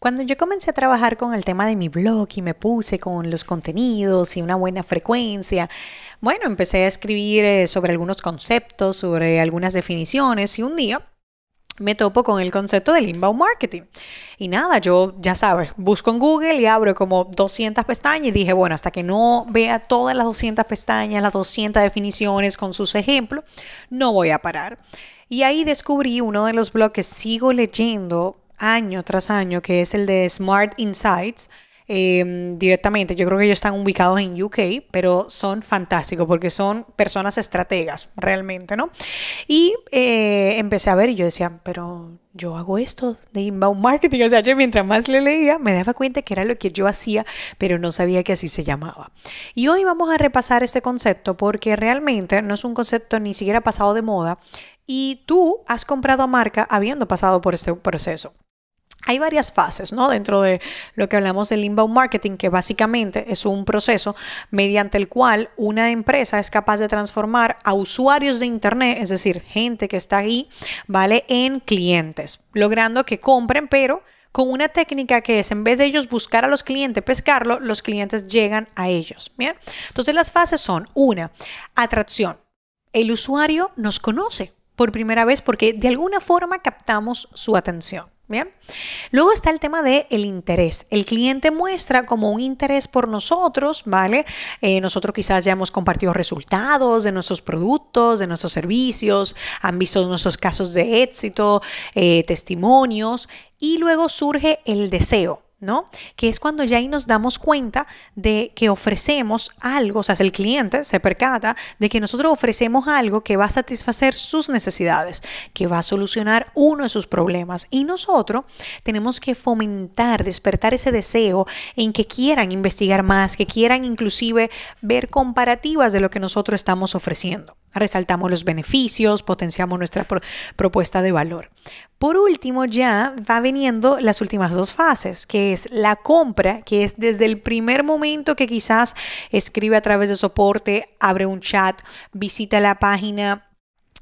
Cuando yo comencé a trabajar con el tema de mi blog y me puse con los contenidos y una buena frecuencia, bueno, empecé a escribir eh, sobre algunos conceptos, sobre algunas definiciones y un día me topo con el concepto del inbound marketing. Y nada, yo ya sabes, busco en Google y abro como 200 pestañas y dije, bueno, hasta que no vea todas las 200 pestañas, las 200 definiciones con sus ejemplos, no voy a parar. Y ahí descubrí uno de los blogs que sigo leyendo año tras año, que es el de Smart Insights. Em, directamente. Yo creo que ellos están ubicados en UK, pero son fantásticos porque son personas estrategas realmente, ¿no? Y eh, empecé a ver y yo decía, pero yo hago esto de inbound marketing. O sea, yo mientras más le leía, me daba cuenta que era lo que yo hacía, pero no sabía que así se llamaba. Y hoy vamos a repasar este concepto porque realmente no es un concepto ni siquiera pasado de moda y tú has comprado a marca habiendo pasado por este proceso. Hay varias fases, ¿no? Dentro de lo que hablamos del inbound marketing, que básicamente es un proceso mediante el cual una empresa es capaz de transformar a usuarios de Internet, es decir, gente que está ahí, ¿vale? En clientes, logrando que compren, pero con una técnica que es en vez de ellos buscar a los clientes, pescarlo, los clientes llegan a ellos. Bien, entonces las fases son una, atracción. El usuario nos conoce por primera vez porque de alguna forma captamos su atención. Luego está el tema del el interés. El cliente muestra como un interés por nosotros, ¿vale? Eh, nosotros quizás ya hemos compartido resultados de nuestros productos, de nuestros servicios, han visto nuestros casos de éxito, eh, testimonios, y luego surge el deseo. ¿No? Que es cuando ya ahí nos damos cuenta de que ofrecemos algo, o sea, el cliente se percata de que nosotros ofrecemos algo que va a satisfacer sus necesidades, que va a solucionar uno de sus problemas. Y nosotros tenemos que fomentar, despertar ese deseo en que quieran investigar más, que quieran inclusive ver comparativas de lo que nosotros estamos ofreciendo. Resaltamos los beneficios, potenciamos nuestra propuesta de valor. Por último, ya va viniendo las últimas dos fases, que es la compra, que es desde el primer momento que quizás escribe a través de soporte, abre un chat, visita la página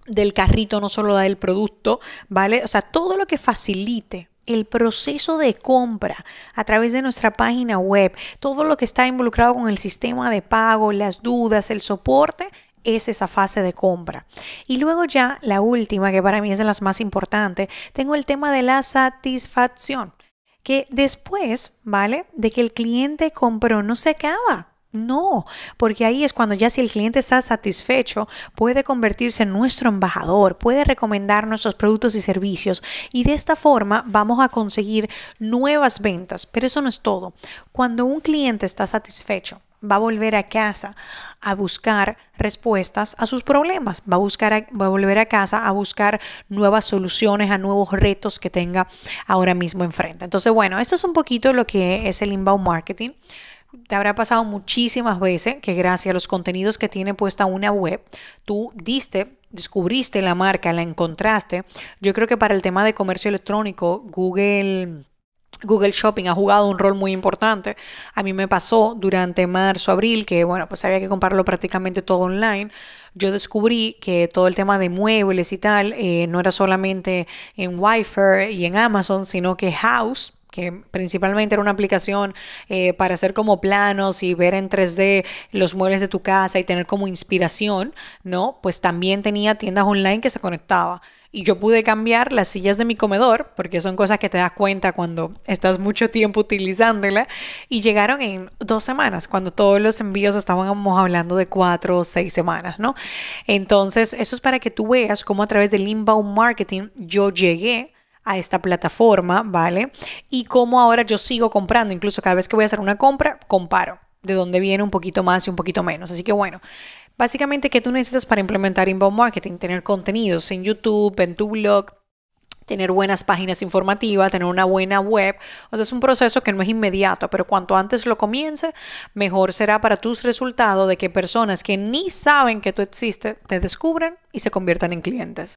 del carrito, no solo da el producto, ¿vale? O sea, todo lo que facilite el proceso de compra a través de nuestra página web, todo lo que está involucrado con el sistema de pago, las dudas, el soporte, es esa fase de compra. Y luego ya la última, que para mí es de las más importantes, tengo el tema de la satisfacción, que después, ¿vale? De que el cliente compró no se acaba. No, porque ahí es cuando ya si el cliente está satisfecho, puede convertirse en nuestro embajador, puede recomendar nuestros productos y servicios y de esta forma vamos a conseguir nuevas ventas. Pero eso no es todo. Cuando un cliente está satisfecho, va a volver a casa a buscar respuestas a sus problemas, va a, buscar va a volver a casa a buscar nuevas soluciones a nuevos retos que tenga ahora mismo enfrente. Entonces, bueno, esto es un poquito lo que es el inbound marketing. Te habrá pasado muchísimas veces que gracias a los contenidos que tiene puesta una web, tú diste descubriste la marca, la encontraste. Yo creo que para el tema de comercio electrónico, Google Google Shopping ha jugado un rol muy importante. A mí me pasó durante marzo, abril, que bueno, pues había que comprarlo prácticamente todo online. Yo descubrí que todo el tema de muebles y tal eh, no era solamente en Wi-Fi y en Amazon, sino que House, que principalmente era una aplicación eh, para hacer como planos y ver en 3D los muebles de tu casa y tener como inspiración, ¿no? Pues también tenía tiendas online que se conectaba y yo pude cambiar las sillas de mi comedor, porque son cosas que te das cuenta cuando estás mucho tiempo utilizándola, y llegaron en dos semanas, cuando todos los envíos estábamos hablando de cuatro o seis semanas, ¿no? Entonces, eso es para que tú veas cómo a través del inbound marketing yo llegué a esta plataforma, ¿vale? Y cómo ahora yo sigo comprando, incluso cada vez que voy a hacer una compra, comparo de dónde viene un poquito más y un poquito menos. Así que bueno, Básicamente, ¿qué tú necesitas para implementar inbound marketing? Tener contenidos en YouTube, en tu blog, tener buenas páginas informativas, tener una buena web. O sea, es un proceso que no es inmediato, pero cuanto antes lo comience, mejor será para tus resultados de que personas que ni saben que tú existes te descubran y se conviertan en clientes.